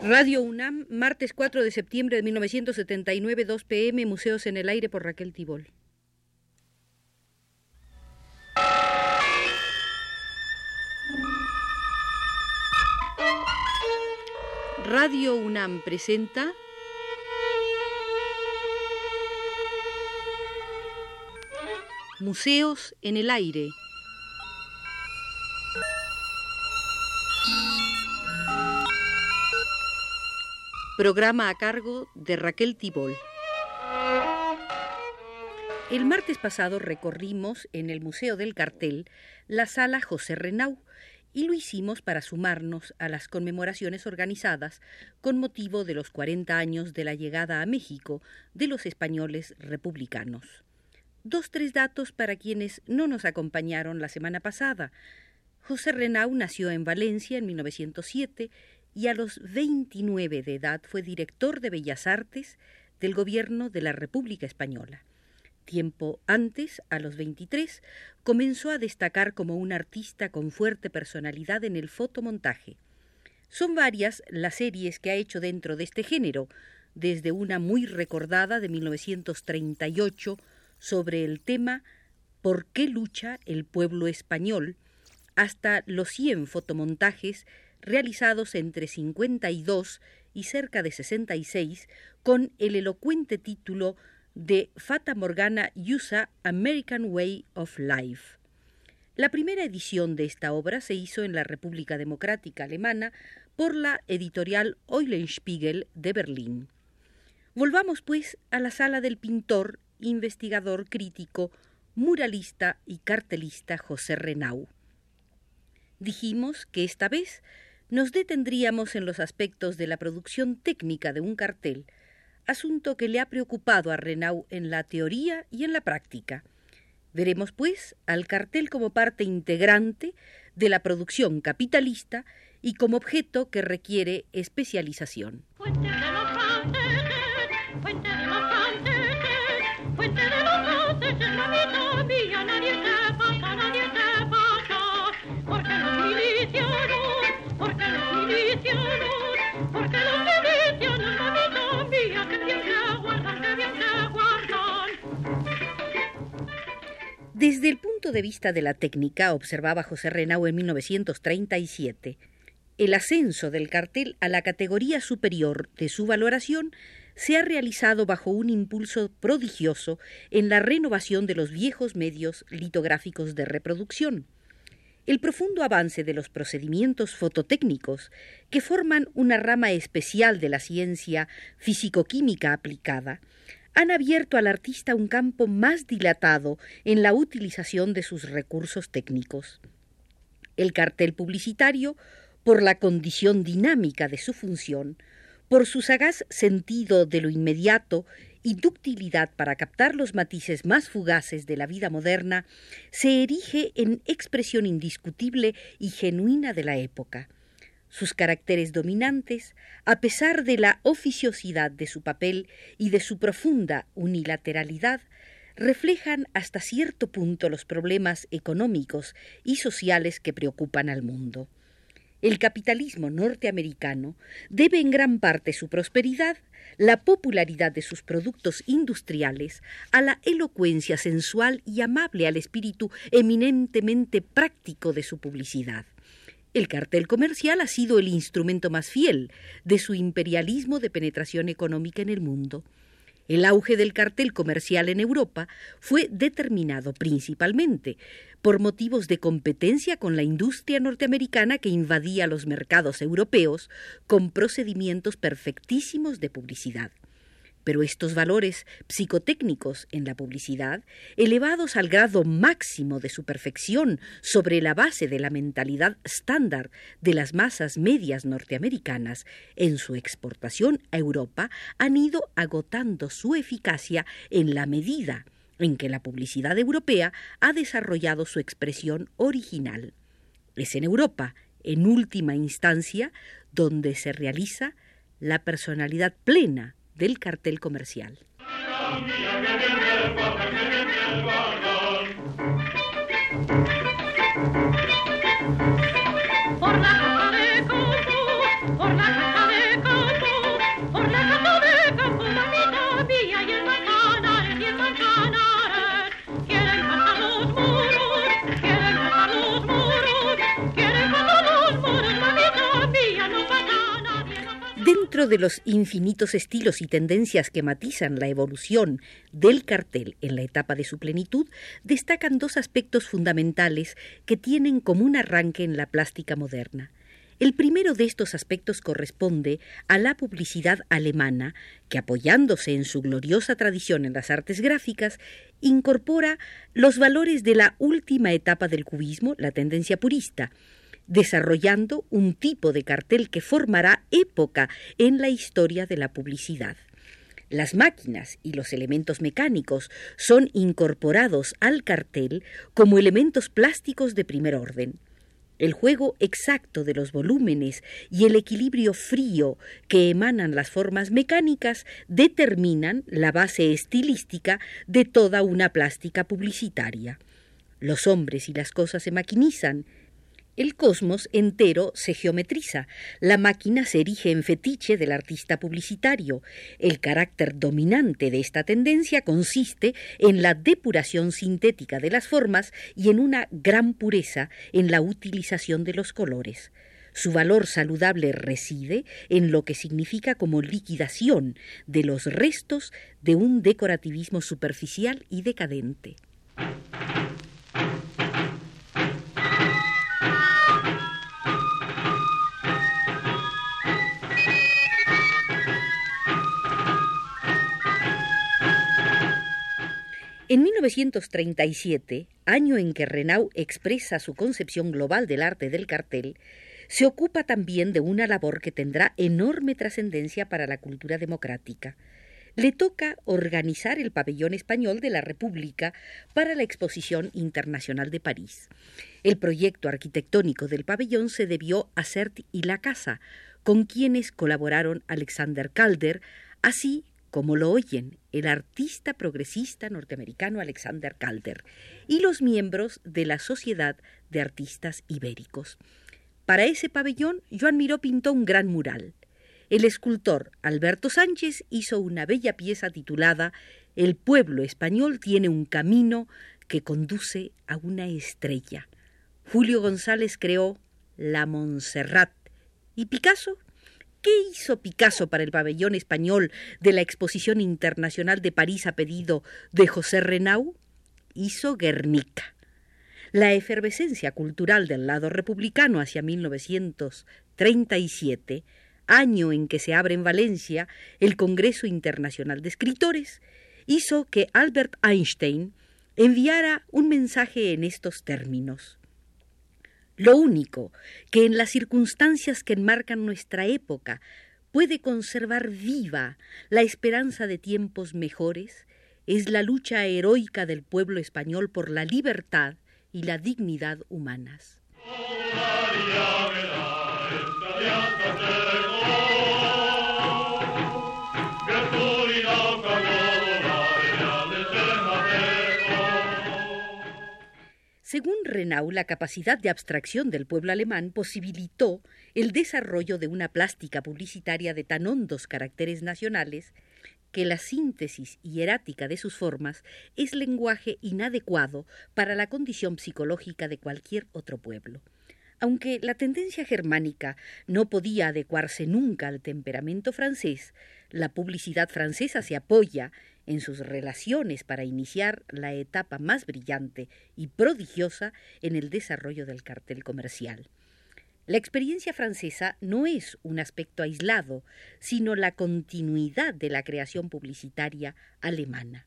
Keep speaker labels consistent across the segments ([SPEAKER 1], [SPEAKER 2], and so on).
[SPEAKER 1] Radio UNAM, martes 4 de septiembre de 1979, 2 pm, Museos en el Aire por Raquel Tibol. Radio UNAM presenta Museos en el Aire. Programa a cargo de Raquel Tibol. El martes pasado recorrimos en el Museo del Cartel la sala José Renau y lo hicimos para sumarnos a las conmemoraciones organizadas con motivo de los 40 años de la llegada a México de los españoles republicanos. Dos, tres datos para quienes no nos acompañaron la semana pasada. José Renau nació en Valencia en 1907 y a los 29 de edad fue director de Bellas Artes del gobierno de la República Española. Tiempo antes, a los 23, comenzó a destacar como un artista con fuerte personalidad en el fotomontaje. Son varias las series que ha hecho dentro de este género, desde una muy recordada de 1938 sobre el tema ¿Por qué lucha el pueblo español? hasta los 100 fotomontajes realizados entre 52 y cerca de 66 con el elocuente título de Fata Morgana USA American Way of Life. La primera edición de esta obra se hizo en la República Democrática Alemana por la editorial Eulenspiegel de Berlín. Volvamos pues a la sala del pintor, investigador crítico, muralista y cartelista José Renau. Dijimos que esta vez nos detendríamos en los aspectos de la producción técnica de un cartel, asunto que le ha preocupado a Renau en la teoría y en la práctica. Veremos, pues, al cartel como parte integrante de la producción capitalista y como objeto que requiere especialización. Desde el punto de vista de la técnica, observaba José Renau en 1937, el ascenso del cartel a la categoría superior de su valoración se ha realizado bajo un impulso prodigioso en la renovación de los viejos medios litográficos de reproducción. El profundo avance de los procedimientos fototécnicos, que forman una rama especial de la ciencia físico-química aplicada, han abierto al artista un campo más dilatado en la utilización de sus recursos técnicos. El cartel publicitario, por la condición dinámica de su función, por su sagaz sentido de lo inmediato y ductilidad para captar los matices más fugaces de la vida moderna, se erige en expresión indiscutible y genuina de la época. Sus caracteres dominantes, a pesar de la oficiosidad de su papel y de su profunda unilateralidad, reflejan hasta cierto punto los problemas económicos y sociales que preocupan al mundo. El capitalismo norteamericano debe en gran parte su prosperidad, la popularidad de sus productos industriales, a la elocuencia sensual y amable al espíritu eminentemente práctico de su publicidad. El cartel comercial ha sido el instrumento más fiel de su imperialismo de penetración económica en el mundo. El auge del cartel comercial en Europa fue determinado principalmente por motivos de competencia con la industria norteamericana que invadía los mercados europeos con procedimientos perfectísimos de publicidad. Pero estos valores psicotécnicos en la publicidad, elevados al grado máximo de su perfección sobre la base de la mentalidad estándar de las masas medias norteamericanas, en su exportación a Europa han ido agotando su eficacia en la medida en que la publicidad europea ha desarrollado su expresión original. Es en Europa, en última instancia, donde se realiza la personalidad plena del cartel comercial.
[SPEAKER 2] De
[SPEAKER 1] los infinitos estilos y tendencias que matizan la evolución del cartel en la etapa de su plenitud, destacan dos aspectos fundamentales que tienen como un arranque en la plástica moderna. El primero de estos aspectos corresponde a la publicidad alemana, que apoyándose en su gloriosa tradición en las artes gráficas, incorpora los valores de la última etapa del cubismo, la tendencia purista, desarrollando un tipo de cartel que formará época en la historia de la publicidad. Las máquinas y los elementos mecánicos son incorporados al cartel como elementos plásticos de primer orden. El juego exacto de los volúmenes y el equilibrio frío que emanan las formas mecánicas determinan la base estilística de toda una plástica publicitaria. Los hombres y las cosas se maquinizan, el cosmos entero se geometriza, la máquina se erige en fetiche del artista publicitario. El carácter dominante de esta tendencia consiste en la depuración sintética de las formas y en una gran pureza en la utilización de los colores. Su valor saludable reside en lo que significa como liquidación de los restos de un decorativismo superficial y decadente. En 1937, año en que Renau expresa su concepción global del arte del cartel, se ocupa también de una labor que tendrá enorme trascendencia para la cultura democrática. Le toca organizar el pabellón español de la República para la Exposición Internacional de París. El proyecto arquitectónico del pabellón se debió a Cert y La Casa, con quienes colaboraron Alexander Calder, así como lo oyen el artista progresista norteamericano Alexander Calder y los miembros de la Sociedad de Artistas Ibéricos. Para ese pabellón, Joan Miró pintó un gran mural. El escultor Alberto Sánchez hizo una bella pieza titulada El pueblo español tiene un camino que conduce a una estrella. Julio González creó La Montserrat y Picasso ¿Qué hizo Picasso para el pabellón español de la Exposición Internacional de París a pedido de José Renau? Hizo Guernica. La efervescencia cultural del lado republicano hacia 1937, año en que se abre en Valencia el Congreso Internacional de Escritores, hizo que Albert Einstein enviara un mensaje en estos términos. Lo único que en las circunstancias que enmarcan nuestra época puede conservar viva la esperanza de tiempos mejores es la lucha heroica del pueblo español por la libertad y la dignidad humanas. Según Renau, la capacidad de abstracción del pueblo alemán posibilitó el desarrollo de una plástica publicitaria de tan hondos caracteres nacionales que la síntesis hierática de sus formas es lenguaje inadecuado para la condición psicológica de cualquier otro pueblo. Aunque la tendencia germánica no podía adecuarse nunca al temperamento francés, la publicidad francesa se apoya en sus relaciones para iniciar la etapa más brillante y prodigiosa en el desarrollo del cartel comercial. La experiencia francesa no es un aspecto aislado, sino la continuidad de la creación publicitaria alemana.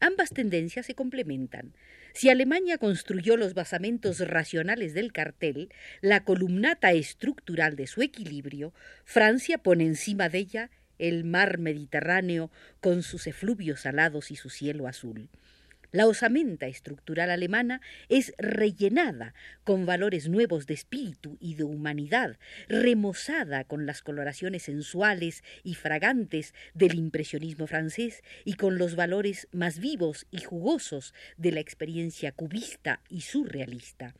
[SPEAKER 1] Ambas tendencias se complementan. Si Alemania construyó los basamentos racionales del cartel, la columnata estructural de su equilibrio, Francia pone encima de ella el mar Mediterráneo con sus efluvios salados y su cielo azul. La osamenta estructural alemana es rellenada con valores nuevos de espíritu y de humanidad, remozada con las coloraciones sensuales y fragantes del impresionismo francés y con los valores más vivos y jugosos de la experiencia cubista y surrealista.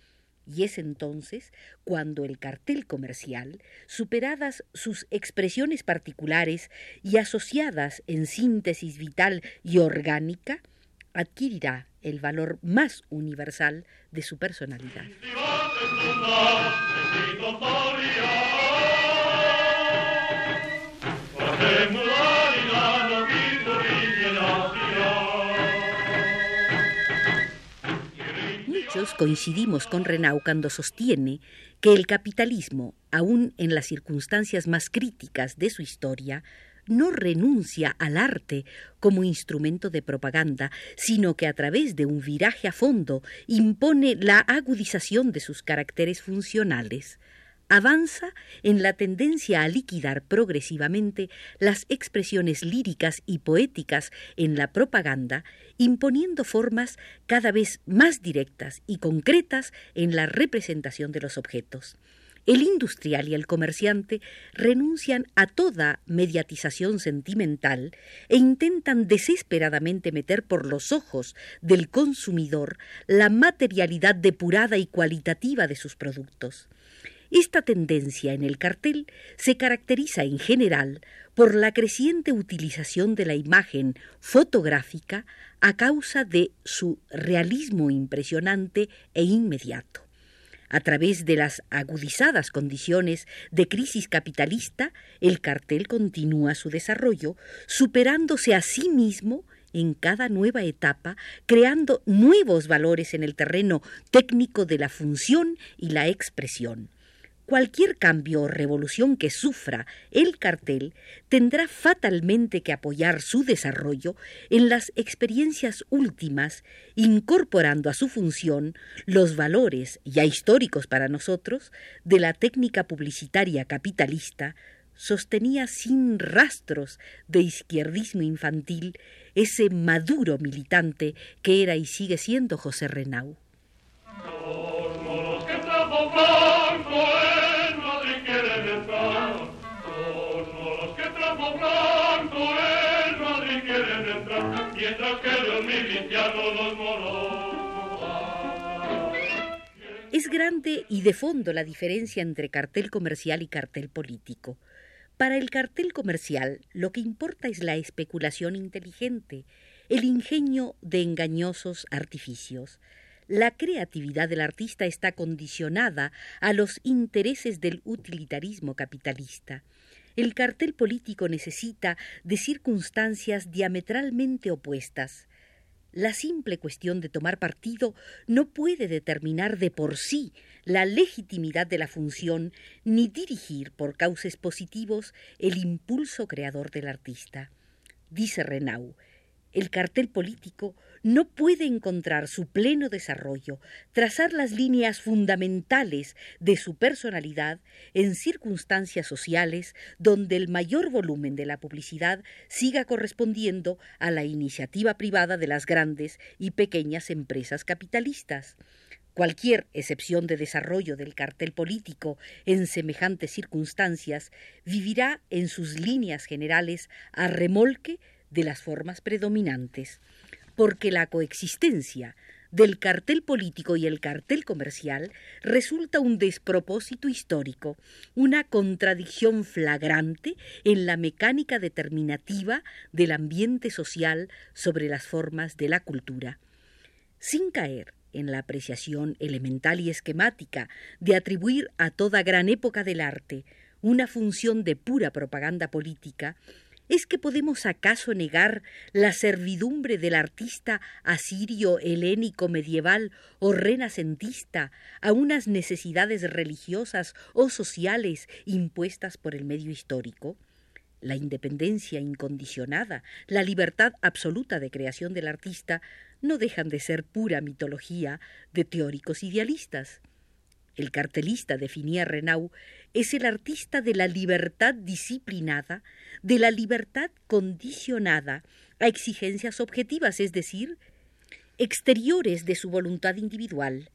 [SPEAKER 1] Y es entonces cuando el cartel comercial, superadas sus expresiones particulares y asociadas en síntesis vital y orgánica, adquirirá el valor más universal de su personalidad. Coincidimos con Renau cuando sostiene que el capitalismo, aun en las circunstancias más críticas de su historia, no renuncia al arte como instrumento de propaganda, sino que a través de un viraje a fondo impone la agudización de sus caracteres funcionales avanza en la tendencia a liquidar progresivamente las expresiones líricas y poéticas en la propaganda, imponiendo formas cada vez más directas y concretas en la representación de los objetos. El industrial y el comerciante renuncian a toda mediatización sentimental e intentan desesperadamente meter por los ojos del consumidor la materialidad depurada y cualitativa de sus productos. Esta tendencia en el cartel se caracteriza en general por la creciente utilización de la imagen fotográfica a causa de su realismo impresionante e inmediato. A través de las agudizadas condiciones de crisis capitalista, el cartel continúa su desarrollo, superándose a sí mismo en cada nueva etapa, creando nuevos valores en el terreno técnico de la función y la expresión. Cualquier cambio o revolución que sufra el cartel tendrá fatalmente que apoyar su desarrollo en las experiencias últimas, incorporando a su función los valores, ya históricos para nosotros, de la técnica publicitaria capitalista, sostenía sin rastros de izquierdismo infantil ese maduro militante que era y sigue siendo José Renau. Es grande y de fondo la diferencia entre cartel comercial y cartel político. Para el cartel comercial lo que importa es la especulación inteligente, el ingenio de engañosos artificios. La creatividad del artista está condicionada a los intereses del utilitarismo capitalista. El cartel político necesita de circunstancias diametralmente opuestas. La simple cuestión de tomar partido no puede determinar de por sí la legitimidad de la función ni dirigir por cauces positivos el impulso creador del artista. Dice Renau, el cartel político no puede encontrar su pleno desarrollo, trazar las líneas fundamentales de su personalidad en circunstancias sociales donde el mayor volumen de la publicidad siga correspondiendo a la iniciativa privada de las grandes y pequeñas empresas capitalistas. Cualquier excepción de desarrollo del cartel político en semejantes circunstancias vivirá en sus líneas generales a remolque de las formas predominantes, porque la coexistencia del cartel político y el cartel comercial resulta un despropósito histórico, una contradicción flagrante en la mecánica determinativa del ambiente social sobre las formas de la cultura. Sin caer en la apreciación elemental y esquemática de atribuir a toda gran época del arte una función de pura propaganda política, ¿Es que podemos acaso negar la servidumbre del artista asirio, helénico, medieval o renacentista a unas necesidades religiosas o sociales impuestas por el medio histórico? La independencia incondicionada, la libertad absoluta de creación del artista no dejan de ser pura mitología de teóricos idealistas. El cartelista definía Renau es el artista de la libertad disciplinada, de la libertad condicionada a exigencias objetivas, es decir, exteriores de su voluntad individual.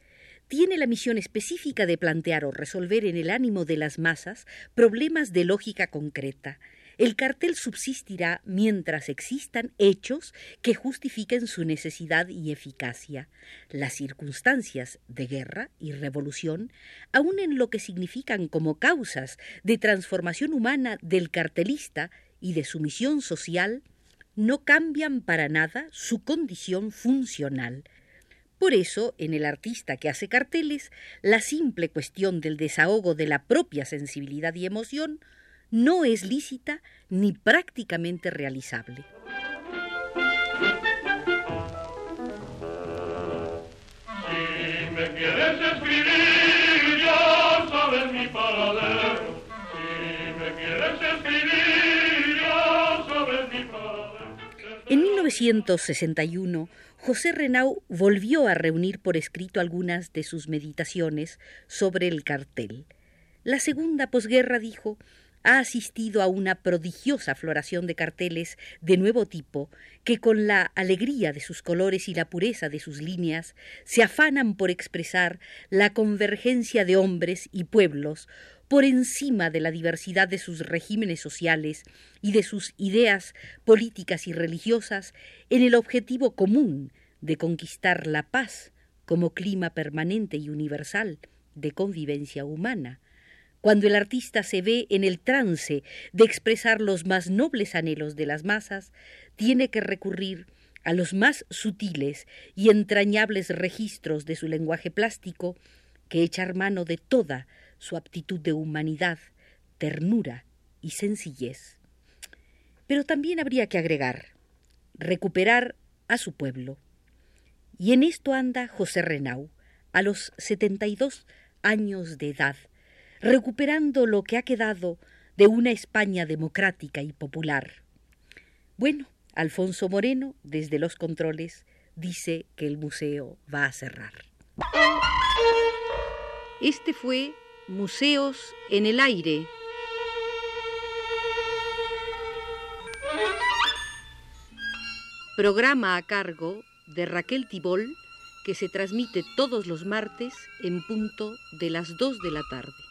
[SPEAKER 1] Tiene la misión específica de plantear o resolver en el ánimo de las masas problemas de lógica concreta, el cartel subsistirá mientras existan hechos que justifiquen su necesidad y eficacia. Las circunstancias de guerra y revolución, aun en lo que significan como causas de transformación humana del cartelista y de su misión social, no cambian para nada su condición funcional. Por eso, en el artista que hace carteles, la simple cuestión del desahogo de la propia sensibilidad y emoción no es lícita ni prácticamente realizable.
[SPEAKER 2] Si me quieres escribir, ya sabes mi paradero. Si me quieres escribir, ya sabes mi paradero.
[SPEAKER 1] En 1961, José Renau volvió a reunir por escrito algunas de sus meditaciones sobre el cartel. La segunda posguerra, dijo, ha asistido a una prodigiosa floración de carteles de nuevo tipo que con la alegría de sus colores y la pureza de sus líneas se afanan por expresar la convergencia de hombres y pueblos por encima de la diversidad de sus regímenes sociales y de sus ideas políticas y religiosas en el objetivo común de conquistar la paz como clima permanente y universal de convivencia humana cuando el artista se ve en el trance de expresar los más nobles anhelos de las masas, tiene que recurrir a los más sutiles y entrañables registros de su lenguaje plástico, que echar mano de toda su aptitud de humanidad, ternura y sencillez. Pero también habría que agregar, recuperar a su pueblo. Y en esto anda José Renau, a los setenta y dos años de edad, recuperando lo que ha quedado de una España democrática y popular. Bueno, Alfonso Moreno, desde los controles, dice que el museo va a cerrar. Este fue Museos en el Aire. Programa a cargo de Raquel Tibol que se transmite todos los martes en punto de las 2 de la tarde.